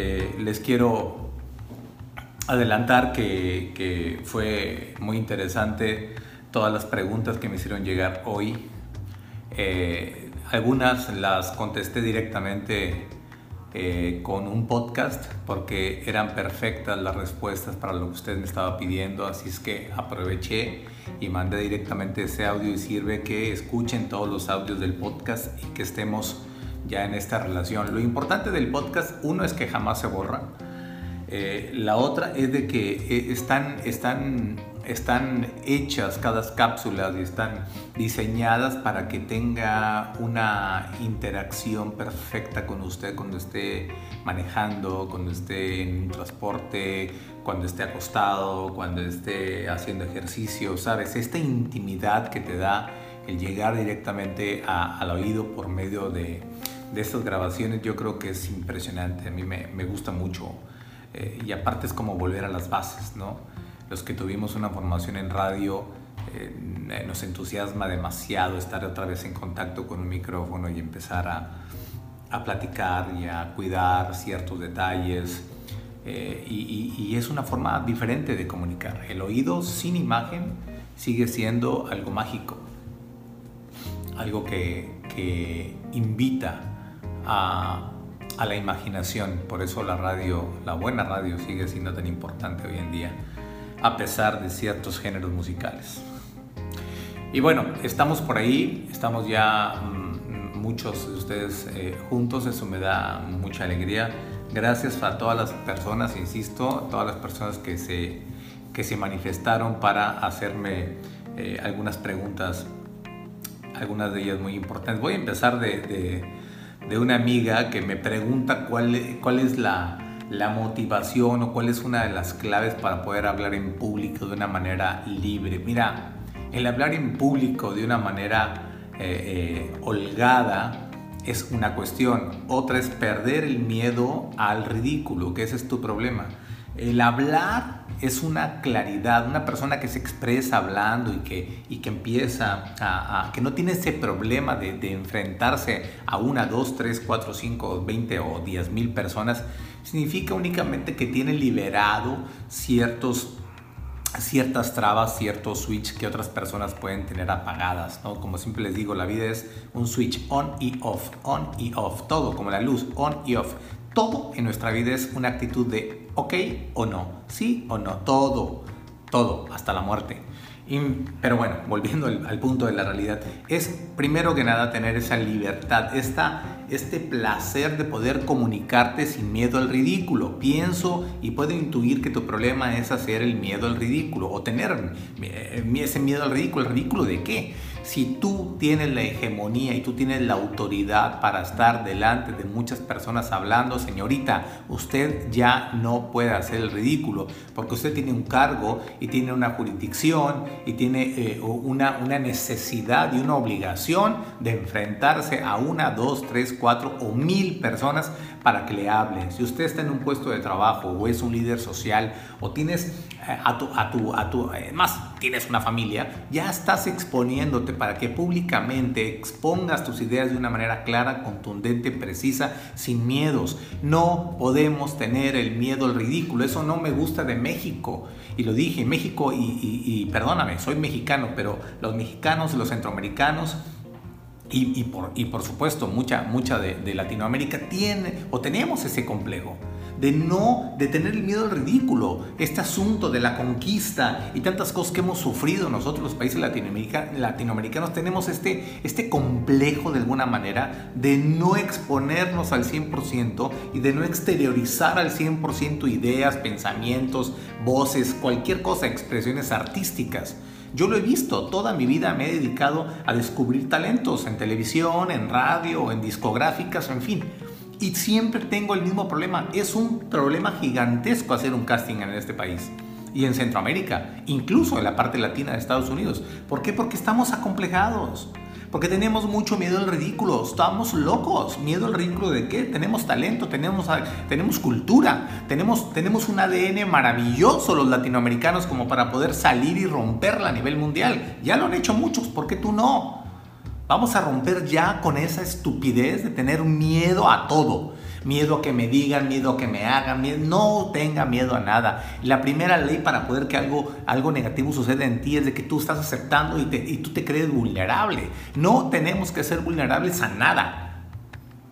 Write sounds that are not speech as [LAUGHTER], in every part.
Eh, les quiero adelantar que, fue muy interesante todas las preguntas que me hicieron llegar hoy. Eh, algunas las contesté directamente eh, con un podcast porque eran perfectas las respuestas para lo que usted me estaba pidiendo, así es que aproveché y mandé directamente ese audio y sirve que escuchen todos los audios del podcast y que estemos ya en esta relación. Lo importante del podcast, uno es que jamás se borra, eh, la otra es de que eh, están, están están hechas cada cápsulas y están diseñadas para que tenga una interacción perfecta con usted cuando esté manejando, cuando esté en transporte, cuando esté acostado, cuando esté haciendo ejercicio, ¿sabes? Esta intimidad que te da el llegar directamente al oído por medio de, de, estas grabaciones yo creo que es impresionante, a mí me, gusta mucho eh, y aparte es como volver a las bases, ¿no? los que tuvimos una formación en radio, eh, nos entusiasma demasiado estar otra vez en contacto con un micrófono y empezar a, platicar y a cuidar ciertos detalles. Eh, y, es una forma diferente de comunicar. El oído sin imagen sigue siendo algo mágico, algo que invita a, a la imaginación. Por eso la radio, la buena radio sigue siendo tan importante hoy en día a pesar de ciertos géneros musicales. Y bueno, estamos por ahí, estamos ya mm, muchos de ustedes eh, juntos, eso me da mucha alegría. Gracias a todas las personas, insisto, todas las personas que se, que se manifestaron para hacerme eh, algunas preguntas, algunas de ellas muy importantes. Voy a empezar de, de una amiga que me pregunta cuál, cuál es la, la motivación o cuál es una de las claves para poder hablar en público de una manera libre. Mira, el hablar en público de una manera eh, eh, holgada es una cuestión. Otra es perder el miedo al ridículo, que ese es tu problema. El hablar es una claridad, una persona que se expresa hablando y que, y que empieza a, que no tiene ese problema de, enfrentarse a una, dos, tres, cuatro, cinco, veinte o diez mil personas, significa únicamente que tiene liberado ciertos ciertas trabas, ciertos switch que otras personas pueden tener apagadas, ¿no? Como siempre les digo, la vida es un switch on y off, on y off, todo como la luz, on y off. Todo en nuestra vida es una actitud de ok o no, sí o no, todo, todo, hasta la muerte. pero bueno, [LAUGHS] volviendo al, punto de la realidad, es primero que nada tener esa libertad, esta, este placer de poder comunicarte sin miedo al ridículo. Pienso y puedo intuir que tu problema es hacer el miedo al ridículo o tener eh, ese miedo al ridículo. ¿El ridículo de qué? Si tú tienes la hegemonía y tú tienes la autoridad para estar delante de muchas personas hablando, señorita, usted ya no puede hacer el ridículo porque usted tiene un cargo y tiene una jurisdicción y tiene eh, una, una necesidad y una obligación de enfrentarse a una, dos, tres, cuatro o mil personas para que le hablen. Si usted está en un puesto de trabajo o es un líder social o tienes a tu, a tu, a tu, además tienes una familia, ya estás exponiéndote para que públicamente expongas tus ideas de una manera clara, contundente, precisa, sin miedos. No podemos tener el miedo al ridículo, eso no me gusta de México. Y lo dije, México, y, perdóname, soy mexicano, pero los mexicanos, los centroamericanos, y, por, y, por, supuesto mucha, mucha de, de Latinoamérica tiene o tenemos ese complejo de no, de tener el miedo al ridículo, este asunto de la conquista y tantas cosas que hemos sufrido nosotros los países latinoamericanos, tenemos este, este complejo de alguna manera de no exponernos al 100% y de no exteriorizar al 100% ideas, pensamientos, voces, cualquier cosa, expresiones artísticas. Yo lo he visto, toda mi vida me he dedicado a descubrir talentos en televisión, en radio, en discográficas, en fin. Y siempre tengo el mismo problema. Es un problema gigantesco hacer un casting en este país. Y en Centroamérica, incluso en la parte latina de Estados Unidos. ¿Por qué? Porque estamos acomplejados. Porque tenemos mucho miedo al ridículo. Estamos locos. ¿Miedo al ridículo de qué? Tenemos talento, tenemos, tenemos cultura, tenemos, tenemos un ADN maravilloso los latinoamericanos como para poder salir y romperla a nivel mundial. Ya lo han hecho muchos, ¿por qué tú no? Vamos a romper ya con esa estupidez de tener miedo a todo. miedo que me digan, miedo que me hagan, no tenga miedo a nada. La primera ley para poder que algo, algo negativo suceda en ti es de que tú estás aceptando y, y tú te crees vulnerable. No tenemos que ser vulnerables a nada.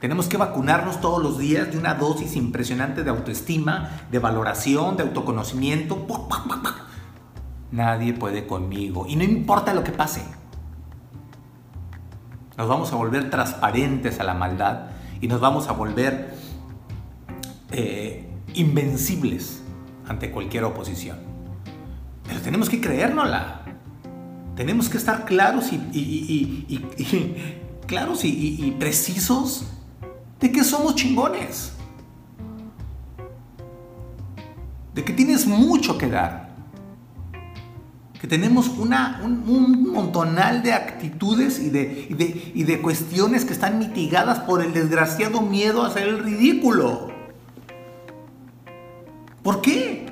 Tenemos que vacunarnos todos los días de una dosis impresionante de autoestima, de valoración, de autoconocimiento. Nadie puede conmigo. Y no importa lo que pase. Nos vamos a volver transparentes a la maldad y nos vamos a volver eh, invencibles ante cualquier oposición. Pero tenemos que creérnosla. Tenemos que estar claros y, [LAUGHS] claros y precisos de que somos chingones. De que tienes mucho que dar. Que tenemos una, un, montonal de actitudes y de, de, y de cuestiones que están mitigadas por el desgraciado miedo a hacer el ridículo. ¿Por qué?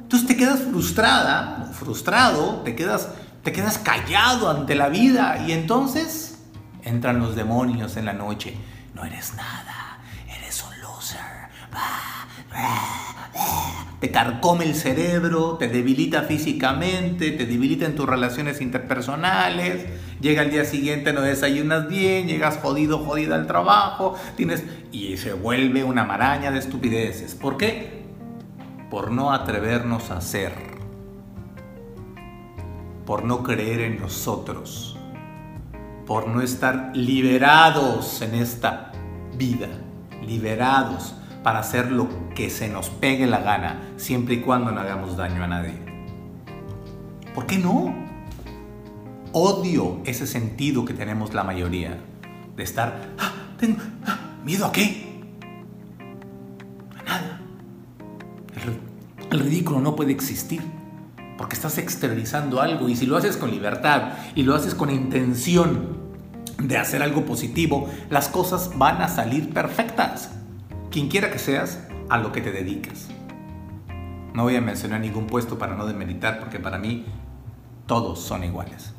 Entonces te quedas frustrada, frustrado, te quedas, te quedas callado ante la vida y entonces entran los demonios en la noche no eres nada, eres un loser. Te carcome el cerebro, te debilita físicamente, te debilita en tus relaciones interpersonales. Llega el día siguiente, no desayunas bien, llegas jodido, jodida al trabajo, tienes y se vuelve una maraña de estupideces. ¿Por qué? Por no atrevernos a hacer. Por no creer en nosotros por no estar liberados en esta vida, liberados para hacer lo que se nos pegue la gana, siempre y cuando no hagamos daño a nadie. ¿Por qué no? Odio ese sentido que tenemos la mayoría de estar, ah, tengo, ah, ¿miedo a qué? A nada. el ridículo no puede existir porque estás exteriorizando algo y si lo haces con libertad y lo haces con intención de hacer algo positivo, las cosas van a salir perfectas. Quien quiera que seas, a lo que te dediques. No voy a mencionar ningún puesto para no demeritar porque para mí todos son iguales.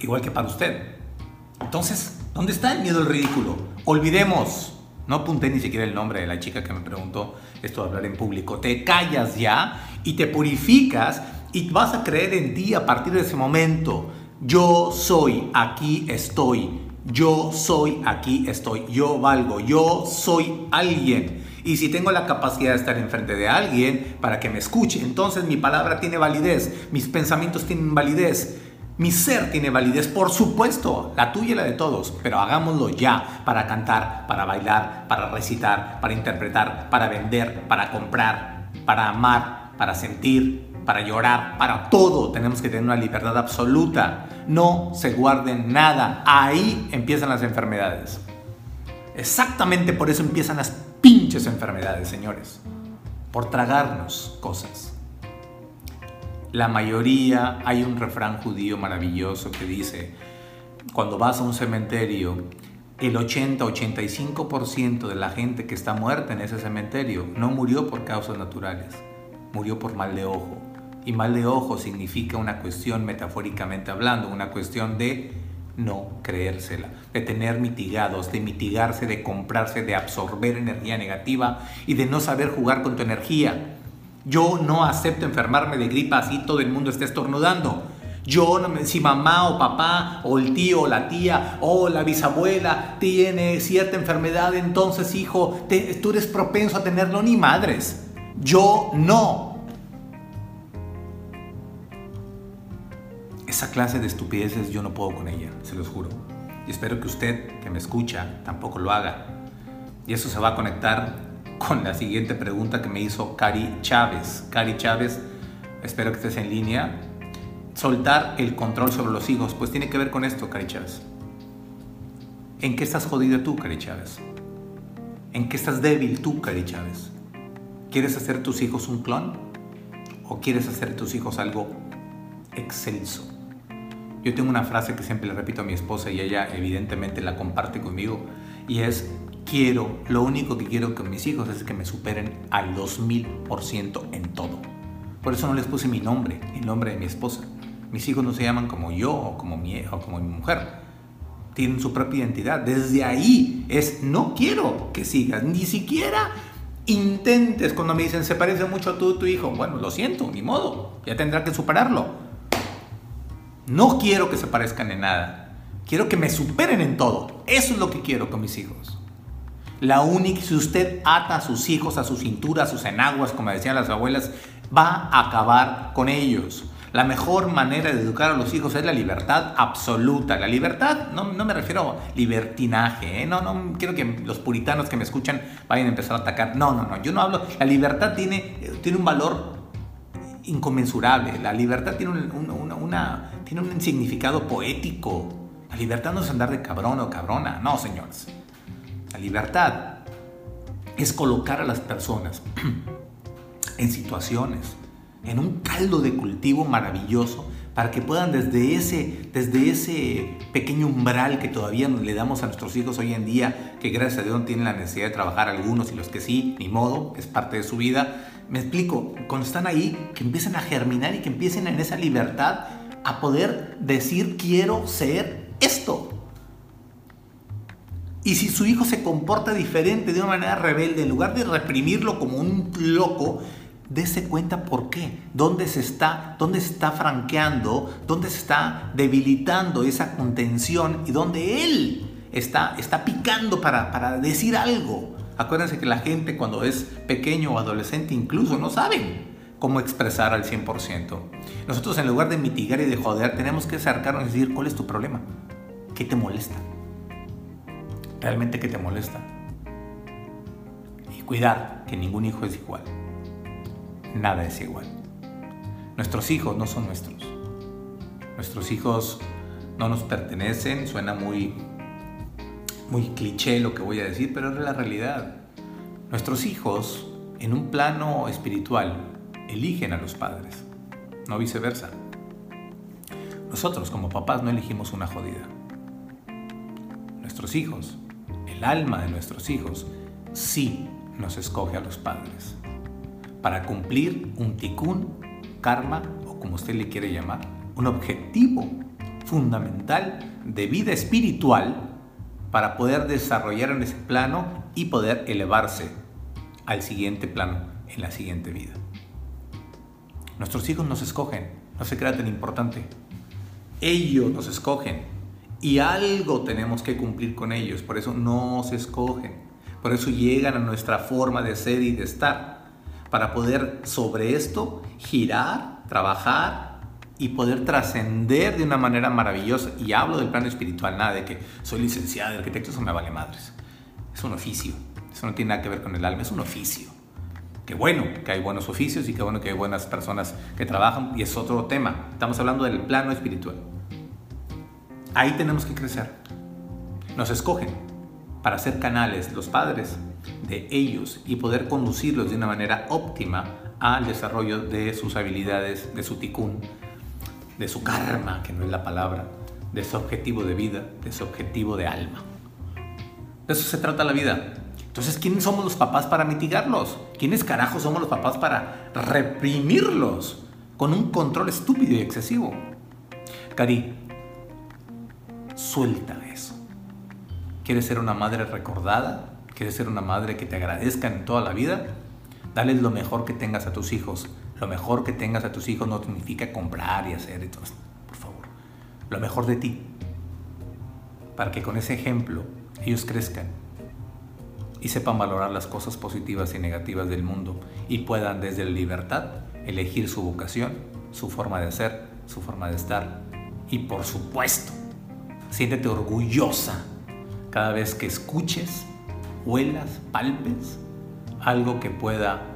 Igual que para usted. Entonces, ¿dónde está el miedo al ridículo? Olvidemos no apunté ni siquiera el nombre de la chica que me preguntó esto de hablar en público. Te callas ya y te purificas y vas a creer en ti a partir de ese momento. Yo soy, aquí estoy. Yo soy, aquí estoy. Yo valgo. Yo soy alguien. Y si tengo la capacidad de estar enfrente de alguien para que me escuche, entonces mi palabra tiene validez, mis pensamientos tienen validez, mi ser tiene validez, por supuesto, la tuya y la de todos, pero hagámoslo ya para cantar, para bailar, para recitar, para interpretar, para vender, para comprar, para amar, para sentir, para llorar, para todo. Tenemos que tener una libertad absoluta. No se guarden nada. Ahí empiezan las enfermedades. Exactamente por eso empiezan las pinches enfermedades, señores. Por tragarnos cosas. La mayoría, hay un refrán judío maravilloso que dice, cuando vas a un cementerio, el 80-85% de la gente que está muerta en ese cementerio no murió por causas naturales, murió por mal de ojo. Y mal de ojo significa una cuestión, metafóricamente hablando, una cuestión de no creérsela, de tener mitigados, de mitigarse, de comprarse, de absorber energía negativa y de no saber jugar con tu energía. Yo no acepto enfermarme de gripa así todo el mundo esté estornudando. Yo, si mamá o papá o el tío o la tía o la bisabuela tiene cierta enfermedad, entonces hijo, tú eres propenso a tenerlo ni madres. Yo no. Esa clase de estupideces yo no puedo con ella, se los juro. Y espero que usted que me escucha tampoco lo haga. Y eso se va a conectar con la siguiente pregunta que me hizo Cari Chávez. Cari Chávez, espero que estés en línea. Soltar el control sobre los hijos, pues tiene que ver con esto, Cari Chávez. ¿En qué estás jodido tú, Cari Chávez? ¿En qué estás débil tú, Cari Chávez? ¿Quieres hacer tus hijos un clon? ¿O quieres hacer tus hijos algo excelso? Yo tengo una frase que siempre le repito a mi esposa y ella evidentemente la comparte conmigo y es quiero, lo único que quiero con mis hijos es que me superen al 2000% en todo. Por eso no les puse mi nombre, el nombre de mi esposa. Mis hijos no se llaman como yo o como mi, o como mi mujer. tienen su propia identidad. Desde ahí es, no quiero que sigas, ni siquiera intentes cuando me dicen, se parece mucho a tú, tu hijo. Bueno, lo siento, ni modo, ya tendrá que superarlo. No quiero que se parezcan en nada. Quiero que me superen en todo. Eso es lo que quiero con mis hijos. La única, si usted ata a sus hijos a su cintura, a sus enaguas, como decían las abuelas, va a acabar con ellos. La mejor manera de educar a los hijos es la libertad absoluta. La libertad, no, me refiero a libertinaje, ¿eh? no, no quiero que los puritanos que me escuchan vayan a empezar a atacar. No, no, no, yo no hablo. La libertad tiene, tiene un valor inconmensurable. La libertad tiene un, tiene un significado poético. La libertad no es andar de cabrón o cabrona, no, señores. La libertad es colocar a las personas [CLEARS THROAT] en situaciones en un caldo de cultivo maravilloso para que puedan desde ese, desde ese pequeño umbral que todavía le damos a nuestros hijos hoy en día, que gracias a Dios tienen la necesidad de trabajar algunos y los que sí, ni modo, es parte de su vida. Me explico, cuando están ahí, que empiecen a germinar y que empiecen en esa libertad a poder decir quiero ser esto. Y si su hijo se comporta diferente de una manera rebelde, en lugar de reprimirlo como un loco, Dese cuenta por qué, dónde se está, dónde se está franqueando, dónde se está debilitando esa contención y dónde él está, está picando para, para decir algo. Acuérdense que la gente cuando es pequeño o adolescente incluso no saben cómo expresar al 100%. Nosotros en lugar de mitigar y de joder tenemos que acercarnos y decir cuál es tu problema, qué te molesta, realmente qué te molesta. Y cuidar que ningún hijo es igual nada es igual. Nuestros hijos no son nuestros. Nuestros hijos no nos pertenecen, suena muy, muy cliché lo que voy a decir, pero es la realidad. Nuestros hijos, en un plano espiritual, eligen a los padres, no viceversa. Nosotros como papás no elegimos una jodida. Nuestros hijos, el alma de nuestros hijos, sí nos escoge a los padres para cumplir un tikkun, karma o como usted le quiere llamar, un objetivo fundamental de vida espiritual para poder desarrollar en ese plano y poder elevarse al siguiente plano en la siguiente vida. Nuestros hijos nos escogen, no se crea tan importante. Ellos nos escogen y algo tenemos que cumplir con ellos, por eso no se escogen, por eso llegan a nuestra forma de ser y de estar para poder sobre esto girar, trabajar y poder trascender de una manera maravillosa. Y hablo del plano espiritual, nada de que soy licenciado de arquitecto, eso me vale madres. Es un oficio, eso no tiene nada que ver con el alma, es un oficio. Qué bueno que hay buenos oficios y qué bueno que hay buenas personas que trabajan y es otro tema. Estamos hablando del plano espiritual. Ahí tenemos que crecer. Nos escogen para ser canales los padres de ellos y poder conducirlos de una manera óptima al desarrollo de sus habilidades, de su tikkun, de su karma, que no es la palabra, de su objetivo de vida, de su objetivo de alma. De eso se trata la vida. Entonces, ¿quiénes somos los papás para mitigarlos? ¿Quiénes carajos somos los papás para reprimirlos con un control estúpido y excesivo? Cari, suelta eso. ¿Quieres ser una madre recordada? ¿Quieres ser una madre que te agradezca en toda la vida? Dale lo mejor que tengas a tus hijos. Lo mejor que tengas a tus hijos no significa comprar y hacer todo Por favor, lo mejor de ti. Para que con ese ejemplo ellos crezcan y sepan valorar las cosas positivas y negativas del mundo y puedan desde la libertad elegir su vocación, su forma de ser, su forma de estar. Y por supuesto, siéntete orgullosa cada vez que escuches huelas, palpes, algo que pueda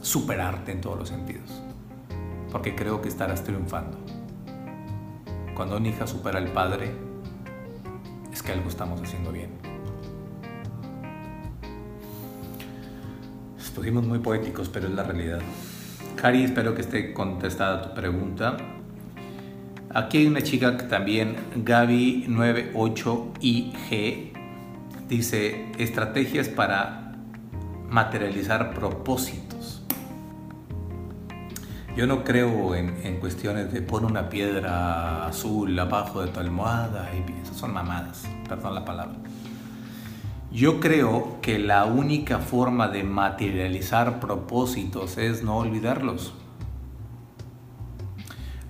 superarte en todos los sentidos. Porque creo que estarás triunfando. Cuando una hija supera al padre, es que algo estamos haciendo bien. Estuvimos muy poéticos, pero es la realidad. Cari, espero que esté contestada tu pregunta. Aquí hay una chica que también, Gaby98IG, Dice, estrategias para materializar propósitos. Yo no creo en, cuestiones de poner una piedra azul abajo de tu almohada y esas son mamadas, perdón la palabra. Yo creo que la única forma de materializar propósitos es no olvidarlos.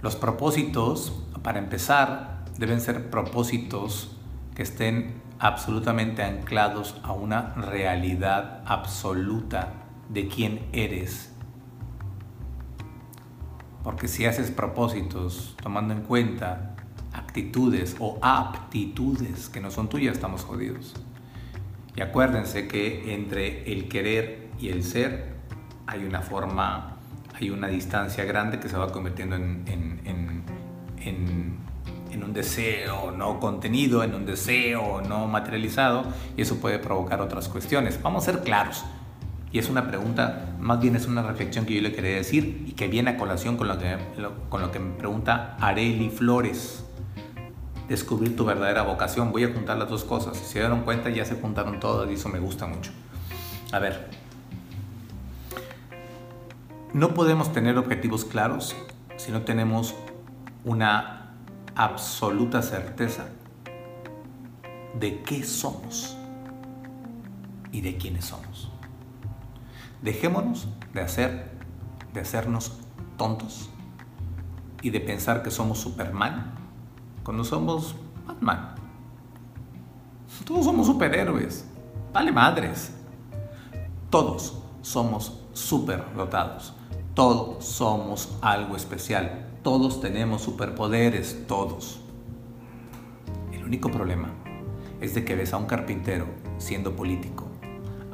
Los propósitos, para empezar, deben ser propósitos que estén absolutamente anclados a una realidad absoluta de quién eres. Porque si haces propósitos tomando en cuenta actitudes o aptitudes que no son tuyas, estamos jodidos. Y acuérdense que entre el querer y el ser hay una forma, hay una distancia grande que se va convirtiendo en, en, en, en un deseo no contenido, en un deseo no materializado, y eso puede provocar otras cuestiones. Vamos a ser claros. Y es una pregunta, más bien es una reflexión que yo le quería decir y que viene a colación con lo que, con lo que me pregunta Areli Flores descubrir tu verdadera vocación. Voy a juntar las dos cosas. Si se dieron cuenta, ya se juntaron todas y eso me gusta mucho. A ver, no podemos tener objetivos claros si no tenemos una absoluta certeza de qué somos y de quiénes somos. Dejémonos de hacer, de hacernos tontos y de pensar que somos Superman cuando somos Batman. Todos somos superhéroes. Vale madres. Todos somos superdotados. Todos somos algo especial. Todos tenemos superpoderes, todos. El único problema es de que ves a un carpintero siendo político,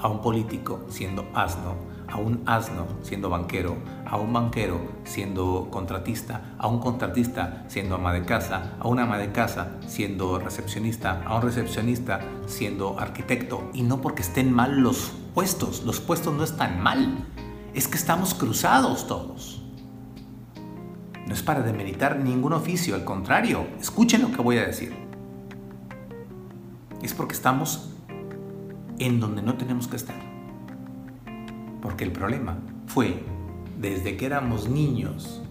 a un político siendo asno, a un asno siendo banquero, a un banquero siendo contratista, a un contratista siendo ama de casa, a una ama de casa siendo recepcionista, a un recepcionista siendo arquitecto. Y no porque estén mal los puestos, los puestos no están mal, es que estamos cruzados todos. No es para demeritar ningún oficio, al contrario, escuchen lo que voy a decir. Es porque estamos en donde no tenemos que estar. Porque el problema fue desde que éramos niños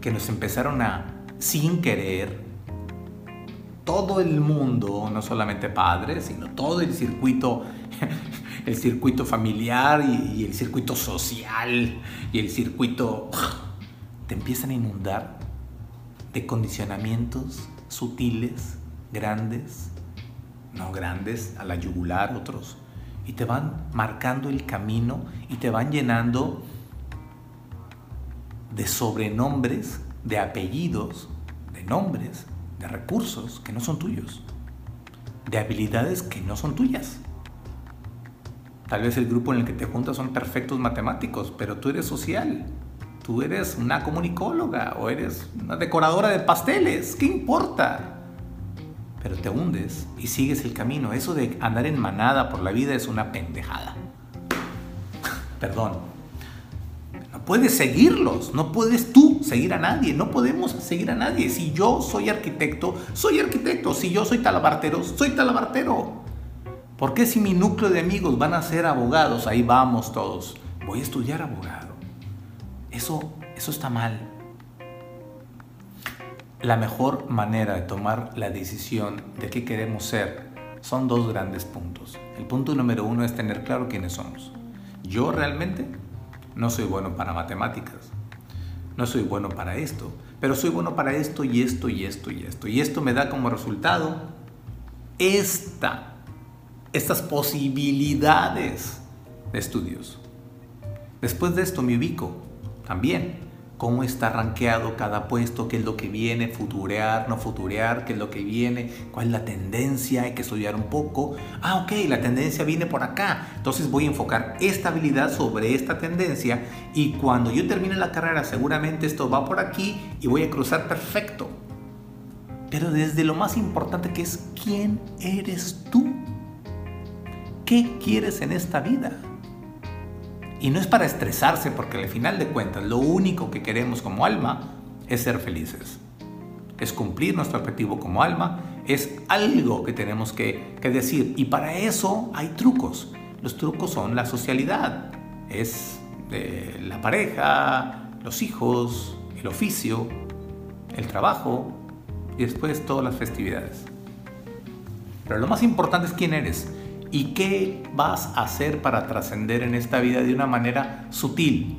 que nos empezaron a, sin querer, todo el mundo, no solamente padres, sino todo el circuito, [LAUGHS] el circuito familiar y, el circuito social y el circuito, [SIGHS] te empiezan a inundar de condicionamientos sutiles, grandes, no grandes, a la yugular otros, y te van marcando el camino y te van llenando de sobrenombres, de apellidos, de nombres, de recursos que no son tuyos, de habilidades que no son tuyas. Tal vez el grupo en el que te juntas son perfectos matemáticos, pero tú eres social. Tú eres una comunicóloga o eres una decoradora de pasteles. ¿Qué importa? Pero te hundes y sigues el camino. Eso de andar en manada por la vida es una pendejada. [LAUGHS] Perdón. No puedes seguirlos, no puedes tú seguir a nadie, no podemos seguir a nadie. Si yo soy arquitecto, soy arquitecto. Si yo soy talabartero, soy talabartero. ¿Por qué si mi núcleo de amigos van a ser abogados? Ahí vamos todos. Voy a estudiar abogado. Eso, eso está mal la mejor manera de tomar la decisión de qué queremos ser son dos grandes puntos. El punto número uno es tener claro quiénes somos. Yo realmente no soy bueno para matemáticas, no soy bueno para esto, pero soy bueno para esto y esto y esto y esto. Y esto me da como resultado esta, estas posibilidades de estudios. Después de esto me ubico también cómo está rankeado cada puesto, qué es lo que viene, futurear, no futurear, qué es lo que viene, cuál es la tendencia, hay que estudiar un poco. Ah, ok, la tendencia viene por acá. Entonces voy a enfocar esta habilidad sobre esta tendencia y cuando yo termine la carrera seguramente esto va por aquí y voy a cruzar perfecto. Pero desde lo más importante que es, ¿quién eres tú? ¿Qué quieres en esta vida? Y no es para estresarse porque al final de cuentas lo único que queremos como alma es ser felices. Es cumplir nuestro objetivo como alma, es algo que tenemos que, decir. Y para eso hay trucos. Los trucos son la socialidad, es la pareja, los hijos, el oficio, el trabajo y después todas las festividades. Pero lo más importante es quién eres y qué vas a hacer para trascender en esta vida de una manera sutil.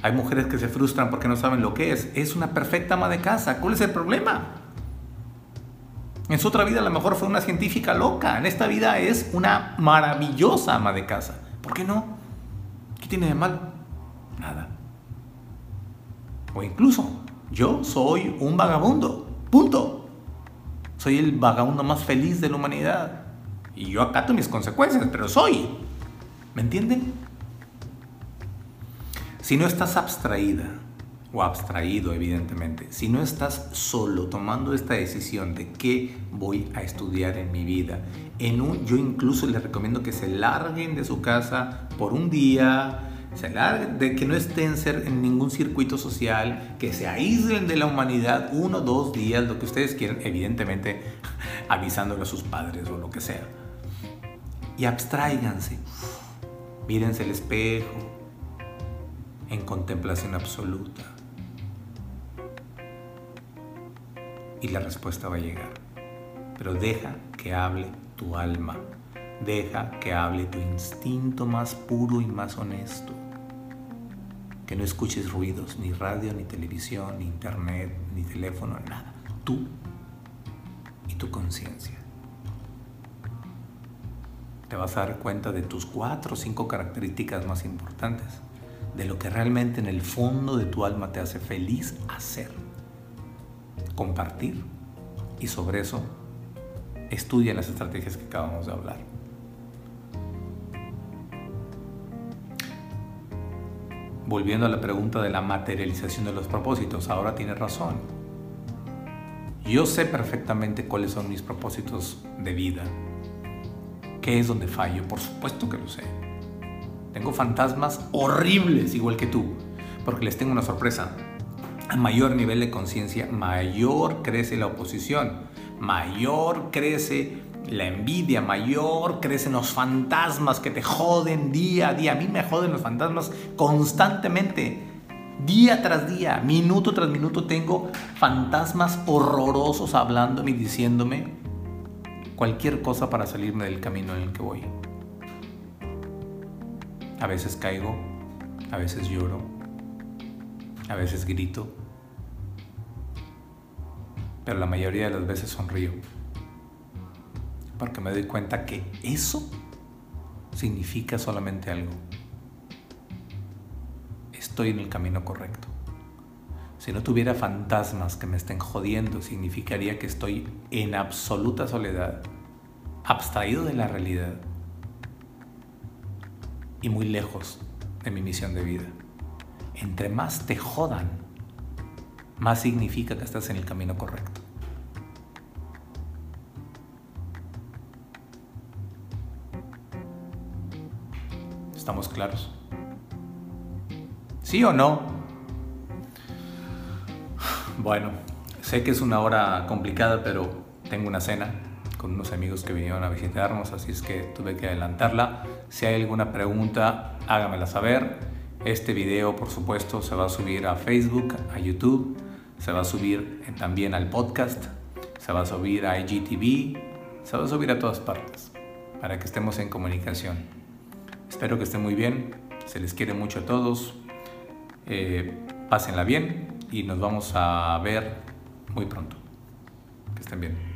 Hay mujeres que se frustran porque no saben lo que es. Es una perfecta ama de casa. ¿Cuál es el problema? En su otra vida a lo mejor fue una científica loca. En esta vida es una maravillosa ama de casa. ¿Por qué no? ¿Qué tiene de mal? Nada. O incluso, yo soy un vagabundo. Punto. Soy el vagabundo más feliz de la humanidad. Y yo acato mis consecuencias, pero soy. ¿Me entienden? Si no estás abstraída o abstraído, evidentemente, si no estás solo tomando esta decisión de qué voy a estudiar en mi vida, en un, yo incluso les recomiendo que se larguen de su casa por un día, se larguen, de que no estén en ningún circuito social, que se aíslen de la humanidad uno, dos días, lo que ustedes quieran, evidentemente [LAUGHS] avisándole a sus padres o lo que sea. Y abstraiganse, mírense el espejo, en contemplación absoluta. Y la respuesta va a llegar. Pero deja que hable tu alma. Deja que hable tu instinto más puro y más honesto. Que no escuches ruidos, ni radio, ni televisión, ni internet, ni teléfono, nada. Tú y tu conciencia. Te vas a dar cuenta de tus cuatro o cinco características más importantes de lo que realmente en el fondo de tu alma te hace feliz hacer, compartir y sobre eso estudia las estrategias que acabamos de hablar. Volviendo a la pregunta de la materialización de los propósitos, ahora tienes razón. Yo sé perfectamente cuáles son mis propósitos de vida. ¿Qué es donde fallo? Por supuesto que lo sé. Tengo fantasmas horribles igual que tú, porque les tengo una sorpresa. A mayor nivel de conciencia, mayor crece la oposición, mayor crece la envidia, mayor crecen los fantasmas que te joden día a día. A mí me joden los fantasmas constantemente. Día tras día, minuto tras minuto tengo fantasmas horrorosos hablándome y diciéndome cualquier cosa para salirme del camino en el que voy. A veces caigo, a veces lloro, a veces grito, pero la mayoría de las veces sonrío, porque me doy cuenta que eso significa solamente algo. Estoy en el camino correcto. Si no tuviera fantasmas que me estén jodiendo, significaría que estoy en absoluta soledad, abstraído de la realidad y muy lejos de mi misión de vida. Entre más te jodan, más significa que estás en el camino correcto. ¿Estamos claros? ¿Sí o no? Bueno, sé que es una hora complicada, pero tengo una cena con unos amigos que vinieron a visitarnos, así es que tuve que adelantarla. Si hay alguna pregunta, hágamela saber. Este video, por supuesto, se va a subir a Facebook, a YouTube, se va a subir también al podcast, se va a subir a IGTV, se va a subir a todas partes para que estemos en comunicación. Espero que estén muy bien, se les quiere mucho a todos, eh, pásenla bien y nos vamos a ver muy pronto. Que estén bien.